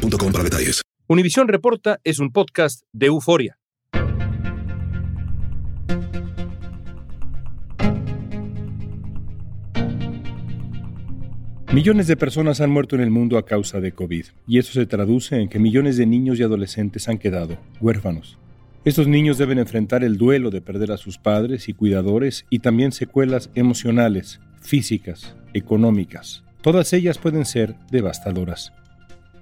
para detalles. Univisión Reporta es un podcast de euforia. Millones de personas han muerto en el mundo a causa de COVID, y eso se traduce en que millones de niños y adolescentes han quedado huérfanos. Estos niños deben enfrentar el duelo de perder a sus padres y cuidadores y también secuelas emocionales, físicas, económicas. Todas ellas pueden ser devastadoras.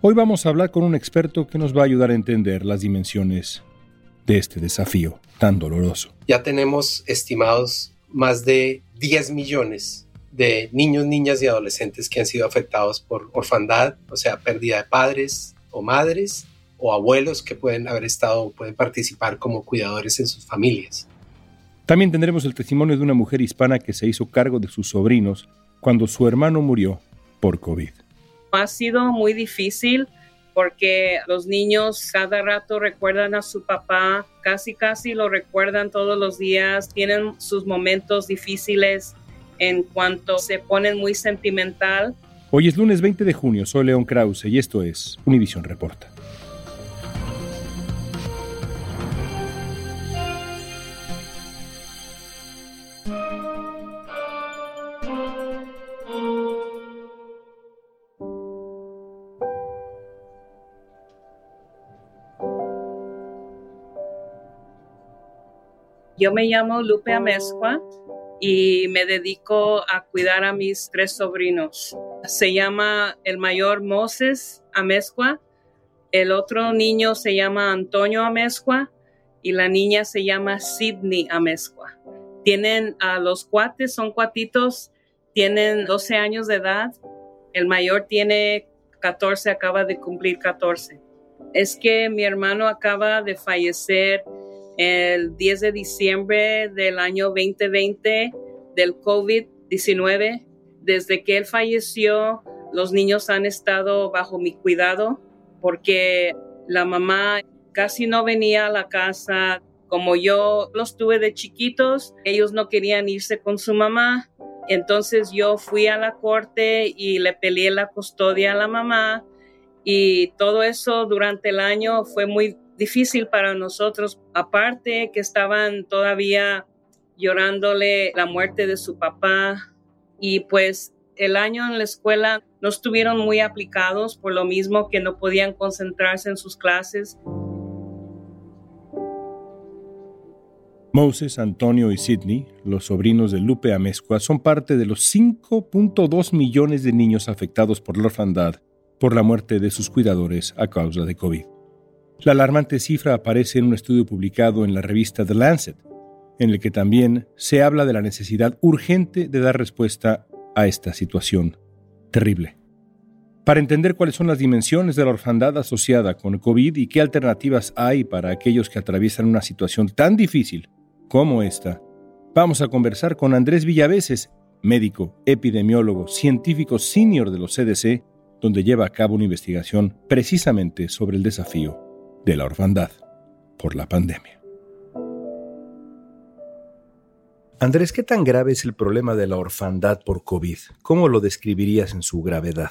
Hoy vamos a hablar con un experto que nos va a ayudar a entender las dimensiones de este desafío tan doloroso. Ya tenemos estimados más de 10 millones de niños, niñas y adolescentes que han sido afectados por orfandad, o sea, pérdida de padres o madres o abuelos que pueden haber estado o pueden participar como cuidadores en sus familias. También tendremos el testimonio de una mujer hispana que se hizo cargo de sus sobrinos cuando su hermano murió por COVID. Ha sido muy difícil porque los niños cada rato recuerdan a su papá, casi casi lo recuerdan todos los días, tienen sus momentos difíciles en cuanto se ponen muy sentimental. Hoy es lunes 20 de junio, soy León Krause y esto es Univision Reporta. Yo me llamo Lupe Amezcua y me dedico a cuidar a mis tres sobrinos. Se llama el mayor Moses Amezcua, el otro niño se llama Antonio Amezcua y la niña se llama Sidney Amezcua. Tienen a los cuates, son cuatitos, tienen 12 años de edad. El mayor tiene 14, acaba de cumplir 14. Es que mi hermano acaba de fallecer el 10 de diciembre del año 2020 del COVID-19. Desde que él falleció, los niños han estado bajo mi cuidado porque la mamá casi no venía a la casa. Como yo los tuve de chiquitos, ellos no querían irse con su mamá. Entonces yo fui a la corte y le peleé la custodia a la mamá y todo eso durante el año fue muy difícil para nosotros, aparte que estaban todavía llorándole la muerte de su papá y pues el año en la escuela no estuvieron muy aplicados por lo mismo que no podían concentrarse en sus clases. Moses, Antonio y Sidney, los sobrinos de Lupe Amezcua, son parte de los 5.2 millones de niños afectados por la orfandad por la muerte de sus cuidadores a causa de COVID. La alarmante cifra aparece en un estudio publicado en la revista The Lancet, en el que también se habla de la necesidad urgente de dar respuesta a esta situación terrible. Para entender cuáles son las dimensiones de la orfandad asociada con COVID y qué alternativas hay para aquellos que atraviesan una situación tan difícil como esta, vamos a conversar con Andrés Villaveses, médico, epidemiólogo, científico senior de los CDC, donde lleva a cabo una investigación precisamente sobre el desafío de la orfandad por la pandemia. Andrés, ¿qué tan grave es el problema de la orfandad por COVID? ¿Cómo lo describirías en su gravedad?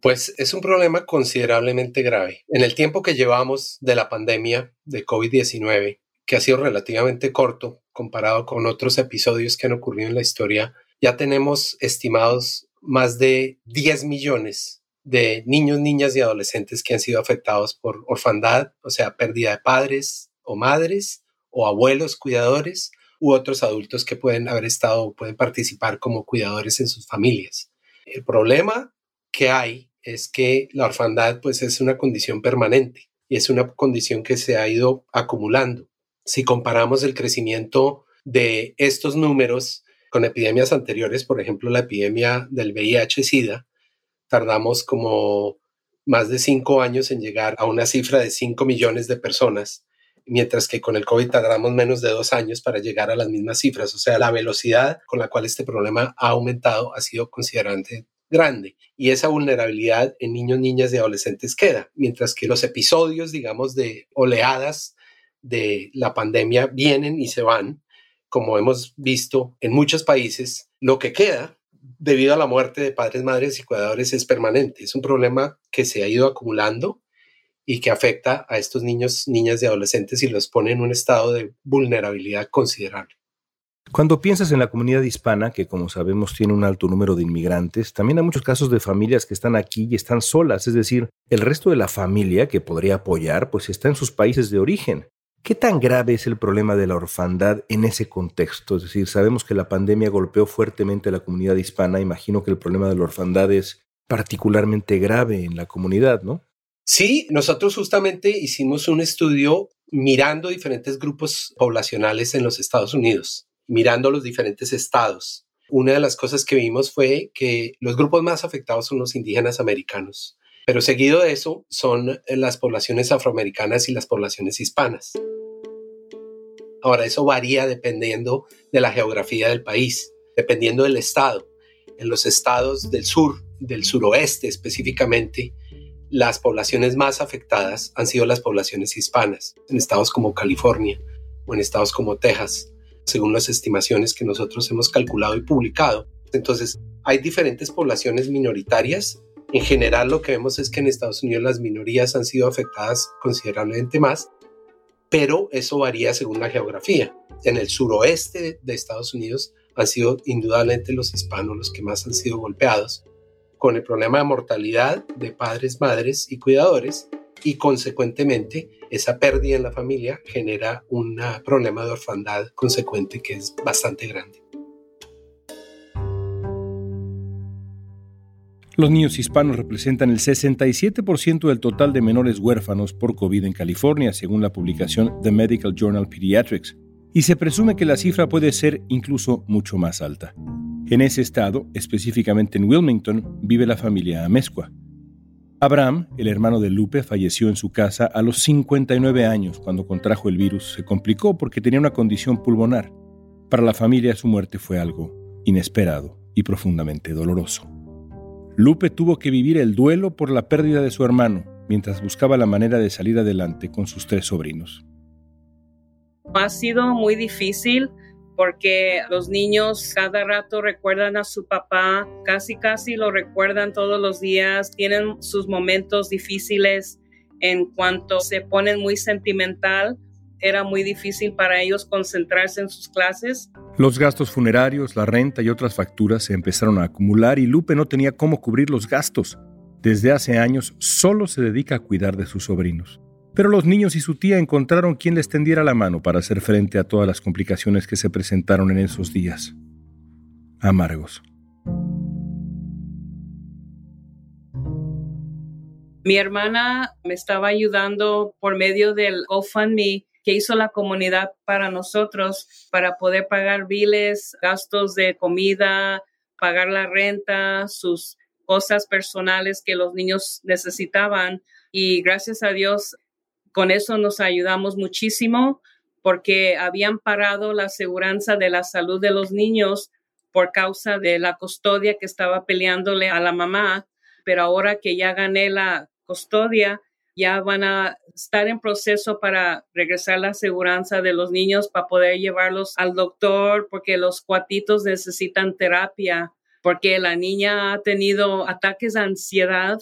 Pues es un problema considerablemente grave. En el tiempo que llevamos de la pandemia de COVID-19, que ha sido relativamente corto comparado con otros episodios que han ocurrido en la historia, ya tenemos estimados más de 10 millones de niños, niñas y adolescentes que han sido afectados por orfandad, o sea, pérdida de padres o madres o abuelos cuidadores u otros adultos que pueden haber estado o pueden participar como cuidadores en sus familias. El problema que hay es que la orfandad pues es una condición permanente y es una condición que se ha ido acumulando. Si comparamos el crecimiento de estos números con epidemias anteriores, por ejemplo la epidemia del VIH-Sida, tardamos como más de cinco años en llegar a una cifra de 5 millones de personas, mientras que con el COVID tardamos menos de dos años para llegar a las mismas cifras. O sea, la velocidad con la cual este problema ha aumentado ha sido considerable grande y esa vulnerabilidad en niños, niñas y adolescentes queda, mientras que los episodios, digamos, de oleadas de la pandemia vienen y se van, como hemos visto en muchos países, lo que queda debido a la muerte de padres, madres y cuidadores es permanente. Es un problema que se ha ido acumulando y que afecta a estos niños, niñas y adolescentes y los pone en un estado de vulnerabilidad considerable. Cuando piensas en la comunidad hispana, que como sabemos tiene un alto número de inmigrantes, también hay muchos casos de familias que están aquí y están solas, es decir, el resto de la familia que podría apoyar, pues está en sus países de origen. ¿Qué tan grave es el problema de la orfandad en ese contexto? Es decir, sabemos que la pandemia golpeó fuertemente a la comunidad hispana, imagino que el problema de la orfandad es particularmente grave en la comunidad, ¿no? Sí, nosotros justamente hicimos un estudio mirando diferentes grupos poblacionales en los Estados Unidos mirando los diferentes estados. Una de las cosas que vimos fue que los grupos más afectados son los indígenas americanos, pero seguido de eso son las poblaciones afroamericanas y las poblaciones hispanas. Ahora, eso varía dependiendo de la geografía del país, dependiendo del estado. En los estados del sur, del suroeste específicamente, las poblaciones más afectadas han sido las poblaciones hispanas, en estados como California o en estados como Texas según las estimaciones que nosotros hemos calculado y publicado. Entonces, hay diferentes poblaciones minoritarias. En general, lo que vemos es que en Estados Unidos las minorías han sido afectadas considerablemente más, pero eso varía según la geografía. En el suroeste de Estados Unidos han sido indudablemente los hispanos los que más han sido golpeados, con el problema de mortalidad de padres, madres y cuidadores, y consecuentemente esa pérdida en la familia genera un problema de orfandad consecuente que es bastante grande. Los niños hispanos representan el 67% del total de menores huérfanos por COVID en California, según la publicación The Medical Journal Pediatrics, y se presume que la cifra puede ser incluso mucho más alta. En ese estado, específicamente en Wilmington, vive la familia Amezcua. Abraham, el hermano de Lupe, falleció en su casa a los 59 años cuando contrajo el virus. Se complicó porque tenía una condición pulmonar. Para la familia su muerte fue algo inesperado y profundamente doloroso. Lupe tuvo que vivir el duelo por la pérdida de su hermano mientras buscaba la manera de salir adelante con sus tres sobrinos. Ha sido muy difícil porque los niños cada rato recuerdan a su papá, casi casi lo recuerdan todos los días, tienen sus momentos difíciles en cuanto se ponen muy sentimental. Era muy difícil para ellos concentrarse en sus clases. Los gastos funerarios, la renta y otras facturas se empezaron a acumular y Lupe no tenía cómo cubrir los gastos. Desde hace años solo se dedica a cuidar de sus sobrinos. Pero los niños y su tía encontraron quien les tendiera la mano para hacer frente a todas las complicaciones que se presentaron en esos días. Amargos. Mi hermana me estaba ayudando por medio del GoFundMe que hizo la comunidad para nosotros para poder pagar biles, gastos de comida, pagar la renta, sus cosas personales que los niños necesitaban. Y gracias a Dios con eso nos ayudamos muchísimo porque habían parado la aseguranza de la salud de los niños por causa de la custodia que estaba peleándole a la mamá, pero ahora que ya gané la custodia, ya van a estar en proceso para regresar la aseguranza de los niños para poder llevarlos al doctor porque los cuatitos necesitan terapia, porque la niña ha tenido ataques de ansiedad,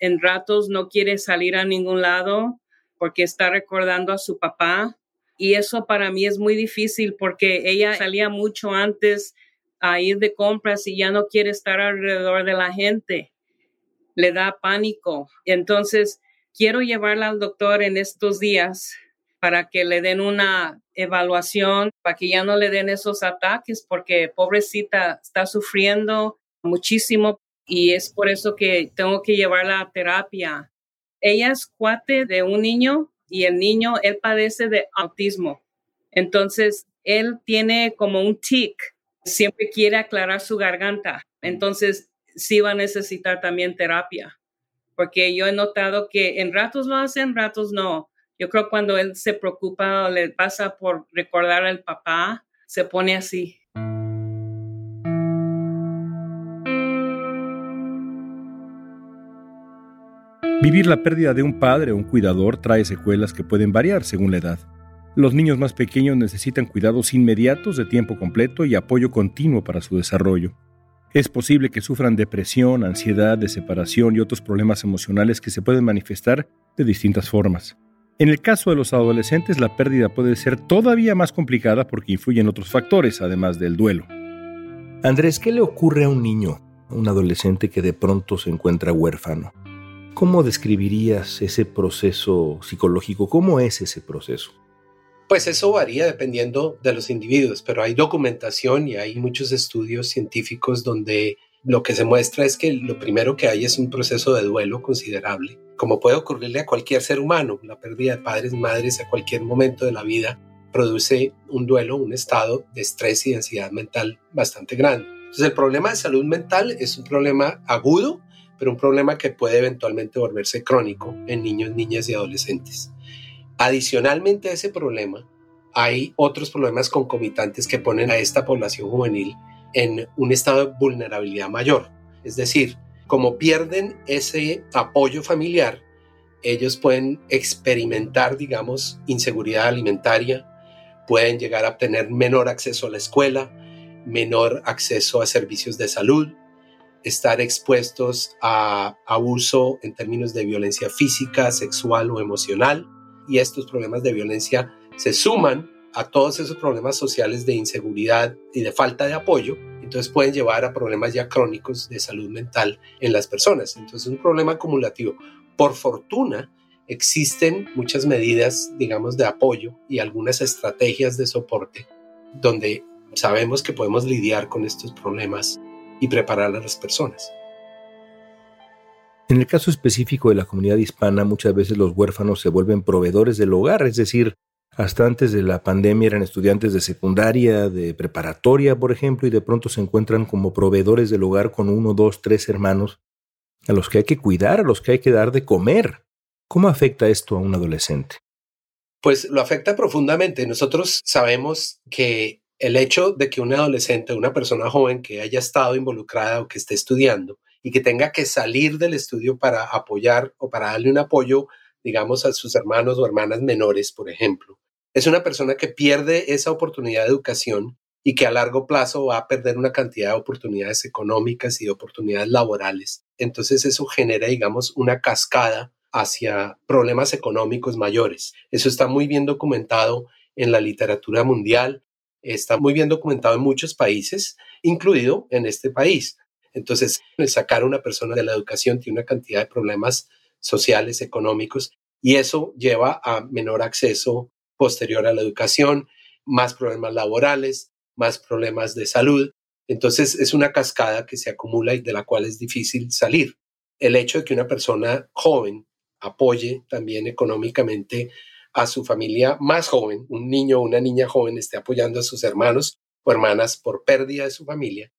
en ratos no quiere salir a ningún lado, porque está recordando a su papá. Y eso para mí es muy difícil porque ella salía mucho antes a ir de compras y ya no quiere estar alrededor de la gente. Le da pánico. Entonces, quiero llevarla al doctor en estos días para que le den una evaluación, para que ya no le den esos ataques, porque pobrecita está sufriendo muchísimo y es por eso que tengo que llevarla a terapia. Ella es cuate de un niño y el niño, él padece de autismo. Entonces, él tiene como un tic, siempre quiere aclarar su garganta. Entonces, sí va a necesitar también terapia. Porque yo he notado que en ratos lo hacen, en ratos no. Yo creo cuando él se preocupa o le pasa por recordar al papá, se pone así. Vivir la pérdida de un padre o un cuidador trae secuelas que pueden variar según la edad. Los niños más pequeños necesitan cuidados inmediatos de tiempo completo y apoyo continuo para su desarrollo. Es posible que sufran depresión, ansiedad de separación y otros problemas emocionales que se pueden manifestar de distintas formas. En el caso de los adolescentes, la pérdida puede ser todavía más complicada porque influyen otros factores, además del duelo. Andrés, ¿qué le ocurre a un niño, a un adolescente que de pronto se encuentra huérfano? ¿Cómo describirías ese proceso psicológico? ¿Cómo es ese proceso? Pues eso varía dependiendo de los individuos, pero hay documentación y hay muchos estudios científicos donde lo que se muestra es que lo primero que hay es un proceso de duelo considerable, como puede ocurrirle a cualquier ser humano. La pérdida de padres, madres a cualquier momento de la vida produce un duelo, un estado de estrés y de ansiedad mental bastante grande. Entonces el problema de salud mental es un problema agudo, pero un problema que puede eventualmente volverse crónico en niños, niñas y adolescentes. Adicionalmente a ese problema, hay otros problemas concomitantes que ponen a esta población juvenil en un estado de vulnerabilidad mayor. Es decir, como pierden ese apoyo familiar, ellos pueden experimentar, digamos, inseguridad alimentaria, pueden llegar a tener menor acceso a la escuela, menor acceso a servicios de salud, estar expuestos a abuso en términos de violencia física, sexual o emocional y estos problemas de violencia se suman a todos esos problemas sociales de inseguridad y de falta de apoyo, entonces pueden llevar a problemas ya crónicos de salud mental en las personas. Entonces es un problema acumulativo. Por fortuna, existen muchas medidas, digamos, de apoyo y algunas estrategias de soporte donde sabemos que podemos lidiar con estos problemas y preparar a las personas. En el caso específico de la comunidad hispana, muchas veces los huérfanos se vuelven proveedores del hogar, es decir, hasta antes de la pandemia eran estudiantes de secundaria, de preparatoria, por ejemplo, y de pronto se encuentran como proveedores del hogar con uno, dos, tres hermanos a los que hay que cuidar, a los que hay que dar de comer. ¿Cómo afecta esto a un adolescente? Pues lo afecta profundamente. Nosotros sabemos que el hecho de que un adolescente, una persona joven que haya estado involucrada o que esté estudiando, y que tenga que salir del estudio para apoyar o para darle un apoyo, digamos, a sus hermanos o hermanas menores, por ejemplo. Es una persona que pierde esa oportunidad de educación y que a largo plazo va a perder una cantidad de oportunidades económicas y de oportunidades laborales. Entonces eso genera, digamos, una cascada hacia problemas económicos mayores. Eso está muy bien documentado en la literatura mundial, está muy bien documentado en muchos países, incluido en este país. Entonces, el sacar a una persona de la educación tiene una cantidad de problemas sociales, económicos, y eso lleva a menor acceso posterior a la educación, más problemas laborales, más problemas de salud. Entonces, es una cascada que se acumula y de la cual es difícil salir. El hecho de que una persona joven apoye también económicamente a su familia más joven, un niño o una niña joven esté apoyando a sus hermanos o hermanas por pérdida de su familia,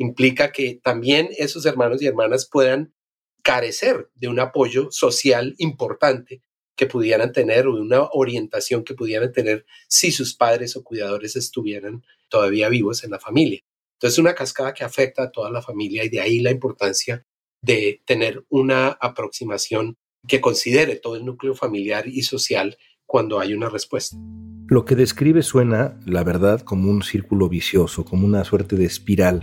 implica que también esos hermanos y hermanas puedan carecer de un apoyo social importante que pudieran tener o de una orientación que pudieran tener si sus padres o cuidadores estuvieran todavía vivos en la familia. Entonces, una cascada que afecta a toda la familia y de ahí la importancia de tener una aproximación que considere todo el núcleo familiar y social cuando hay una respuesta. Lo que describe suena, la verdad, como un círculo vicioso, como una suerte de espiral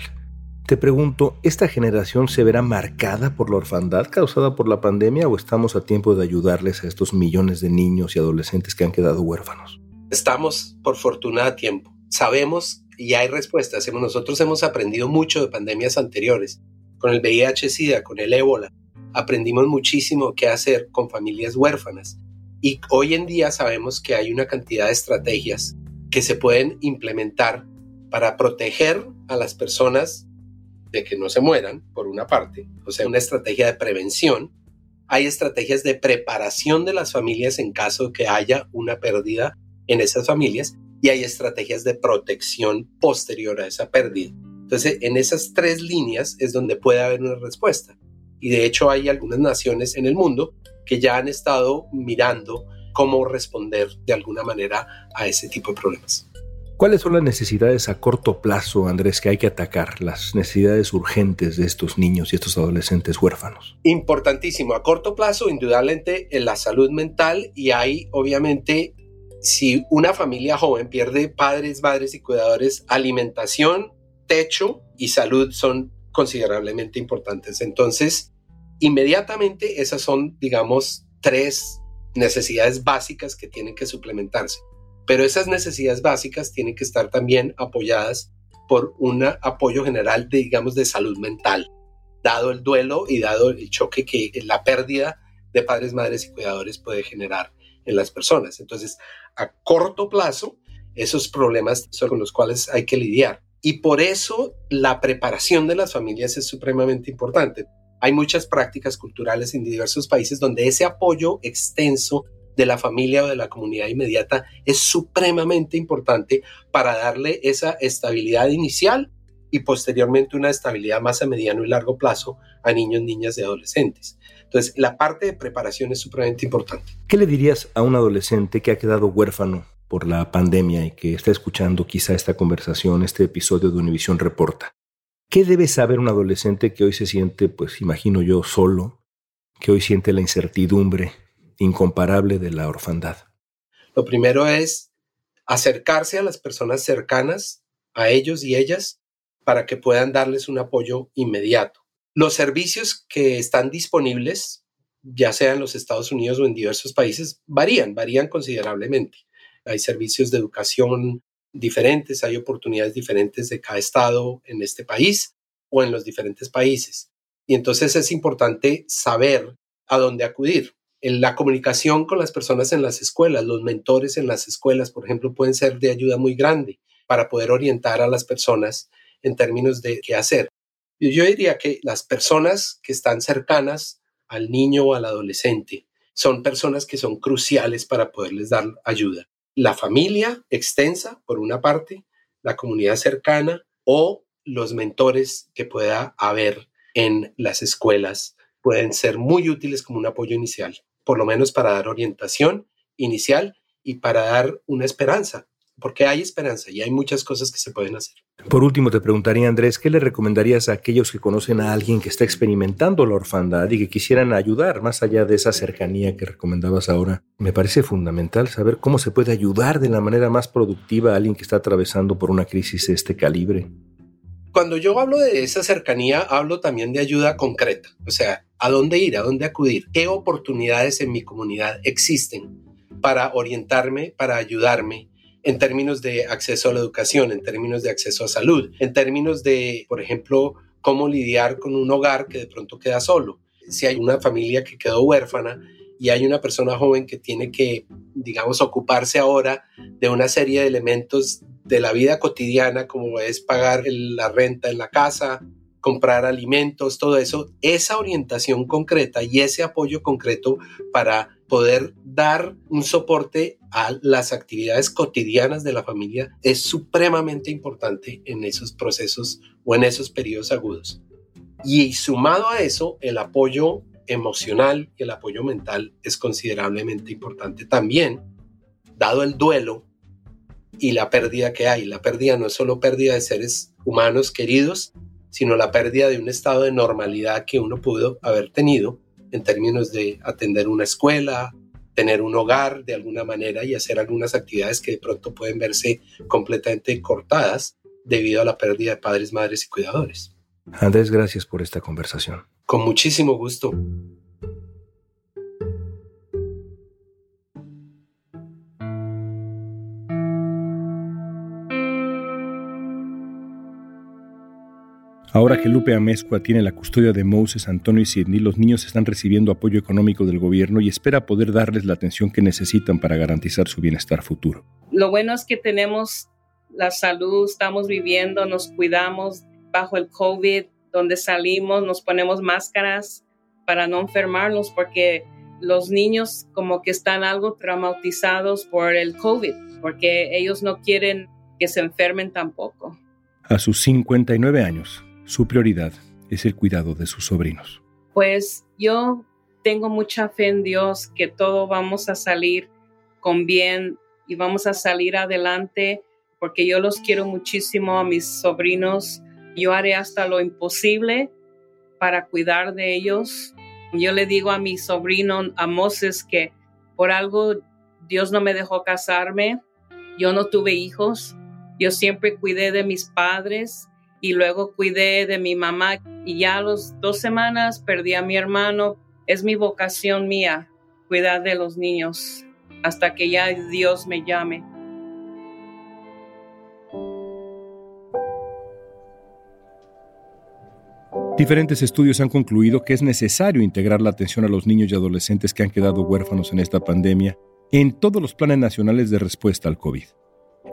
te pregunto, ¿esta generación se verá marcada por la orfandad causada por la pandemia o estamos a tiempo de ayudarles a estos millones de niños y adolescentes que han quedado huérfanos? Estamos, por fortuna, a tiempo. Sabemos y hay respuestas. Nosotros hemos aprendido mucho de pandemias anteriores. Con el VIH-Sida, con el ébola, aprendimos muchísimo qué hacer con familias huérfanas. Y hoy en día sabemos que hay una cantidad de estrategias que se pueden implementar para proteger a las personas de que no se mueran, por una parte, o sea, una estrategia de prevención. Hay estrategias de preparación de las familias en caso de que haya una pérdida en esas familias y hay estrategias de protección posterior a esa pérdida. Entonces, en esas tres líneas es donde puede haber una respuesta. Y de hecho hay algunas naciones en el mundo que ya han estado mirando cómo responder de alguna manera a ese tipo de problemas. ¿Cuáles son las necesidades a corto plazo, Andrés, que hay que atacar? Las necesidades urgentes de estos niños y estos adolescentes huérfanos. Importantísimo. A corto plazo, indudablemente, en la salud mental y hay, obviamente, si una familia joven pierde padres, madres y cuidadores, alimentación, techo y salud son considerablemente importantes. Entonces, inmediatamente esas son, digamos, tres necesidades básicas que tienen que suplementarse. Pero esas necesidades básicas tienen que estar también apoyadas por un apoyo general, de, digamos, de salud mental, dado el duelo y dado el choque que la pérdida de padres, madres y cuidadores puede generar en las personas. Entonces, a corto plazo, esos problemas son los cuales hay que lidiar. Y por eso la preparación de las familias es supremamente importante. Hay muchas prácticas culturales en diversos países donde ese apoyo extenso de la familia o de la comunidad inmediata es supremamente importante para darle esa estabilidad inicial y posteriormente una estabilidad más a mediano y largo plazo a niños, niñas y adolescentes. Entonces, la parte de preparación es supremamente importante. ¿Qué le dirías a un adolescente que ha quedado huérfano por la pandemia y que está escuchando quizá esta conversación, este episodio de Univisión Reporta? ¿Qué debe saber un adolescente que hoy se siente, pues imagino yo, solo, que hoy siente la incertidumbre incomparable de la orfandad? Lo primero es acercarse a las personas cercanas a ellos y ellas para que puedan darles un apoyo inmediato. Los servicios que están disponibles, ya sea en los Estados Unidos o en diversos países, varían, varían considerablemente. Hay servicios de educación diferentes, hay oportunidades diferentes de cada estado en este país o en los diferentes países. Y entonces es importante saber a dónde acudir en la comunicación con las personas en las escuelas, los mentores en las escuelas, por ejemplo, pueden ser de ayuda muy grande para poder orientar a las personas en términos de qué hacer. Yo diría que las personas que están cercanas al niño o al adolescente son personas que son cruciales para poderles dar ayuda. La familia extensa, por una parte, la comunidad cercana o los mentores que pueda haber en las escuelas pueden ser muy útiles como un apoyo inicial, por lo menos para dar orientación inicial y para dar una esperanza, porque hay esperanza y hay muchas cosas que se pueden hacer. Por último, te preguntaría, Andrés, ¿qué le recomendarías a aquellos que conocen a alguien que está experimentando la orfandad y que quisieran ayudar más allá de esa cercanía que recomendabas ahora? Me parece fundamental saber cómo se puede ayudar de la manera más productiva a alguien que está atravesando por una crisis de este calibre. Cuando yo hablo de esa cercanía, hablo también de ayuda concreta, o sea, a dónde ir, a dónde acudir, qué oportunidades en mi comunidad existen para orientarme, para ayudarme en términos de acceso a la educación, en términos de acceso a salud, en términos de, por ejemplo, cómo lidiar con un hogar que de pronto queda solo. Si hay una familia que quedó huérfana y hay una persona joven que tiene que, digamos, ocuparse ahora de una serie de elementos de la vida cotidiana, como es pagar la renta en la casa, comprar alimentos, todo eso, esa orientación concreta y ese apoyo concreto para poder dar un soporte a las actividades cotidianas de la familia es supremamente importante en esos procesos o en esos periodos agudos. Y sumado a eso, el apoyo emocional y el apoyo mental es considerablemente importante también, dado el duelo y la pérdida que hay. La pérdida no es solo pérdida de seres humanos queridos, sino la pérdida de un estado de normalidad que uno pudo haber tenido en términos de atender una escuela, tener un hogar de alguna manera y hacer algunas actividades que de pronto pueden verse completamente cortadas debido a la pérdida de padres, madres y cuidadores. Andrés, gracias por esta conversación. Con muchísimo gusto. Ahora que Lupe Amezcua tiene la custodia de Moses, Antonio y Sidney, los niños están recibiendo apoyo económico del gobierno y espera poder darles la atención que necesitan para garantizar su bienestar futuro. Lo bueno es que tenemos la salud, estamos viviendo, nos cuidamos bajo el COVID, donde salimos, nos ponemos máscaras para no enfermarnos, porque los niños como que están algo traumatizados por el COVID, porque ellos no quieren que se enfermen tampoco. A sus 59 años, su prioridad es el cuidado de sus sobrinos. Pues yo tengo mucha fe en Dios que todo vamos a salir con bien y vamos a salir adelante porque yo los quiero muchísimo a mis sobrinos. Yo haré hasta lo imposible para cuidar de ellos. Yo le digo a mi sobrino, a Moses, que por algo Dios no me dejó casarme. Yo no tuve hijos. Yo siempre cuidé de mis padres y luego cuidé de mi mamá. Y ya a dos semanas perdí a mi hermano. Es mi vocación mía, cuidar de los niños hasta que ya Dios me llame. Diferentes estudios han concluido que es necesario integrar la atención a los niños y adolescentes que han quedado huérfanos en esta pandemia en todos los planes nacionales de respuesta al COVID.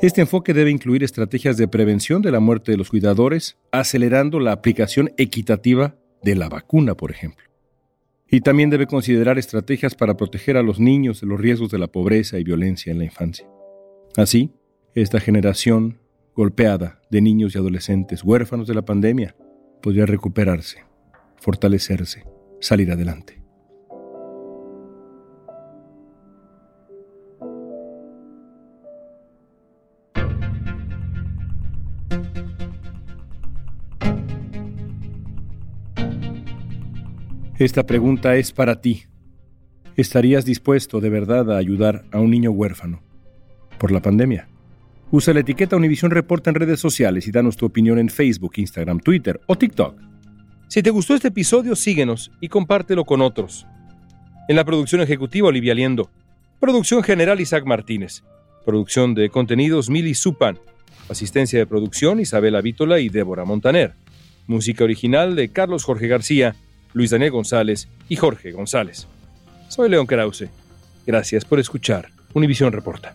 Este enfoque debe incluir estrategias de prevención de la muerte de los cuidadores, acelerando la aplicación equitativa de la vacuna, por ejemplo. Y también debe considerar estrategias para proteger a los niños de los riesgos de la pobreza y violencia en la infancia. Así, esta generación golpeada de niños y adolescentes huérfanos de la pandemia podría recuperarse, fortalecerse, salir adelante. Esta pregunta es para ti. ¿Estarías dispuesto de verdad a ayudar a un niño huérfano por la pandemia? Usa la etiqueta Univision Reporta en redes sociales y danos tu opinión en Facebook, Instagram, Twitter o TikTok. Si te gustó este episodio, síguenos y compártelo con otros. En la producción ejecutiva, Olivia Liendo. Producción general, Isaac Martínez. Producción de contenidos, Mili Supan. Asistencia de producción, Isabela Vítola y Débora Montaner. Música original de Carlos Jorge García, Luis Daniel González y Jorge González. Soy León Krause. Gracias por escuchar Univisión Reporta.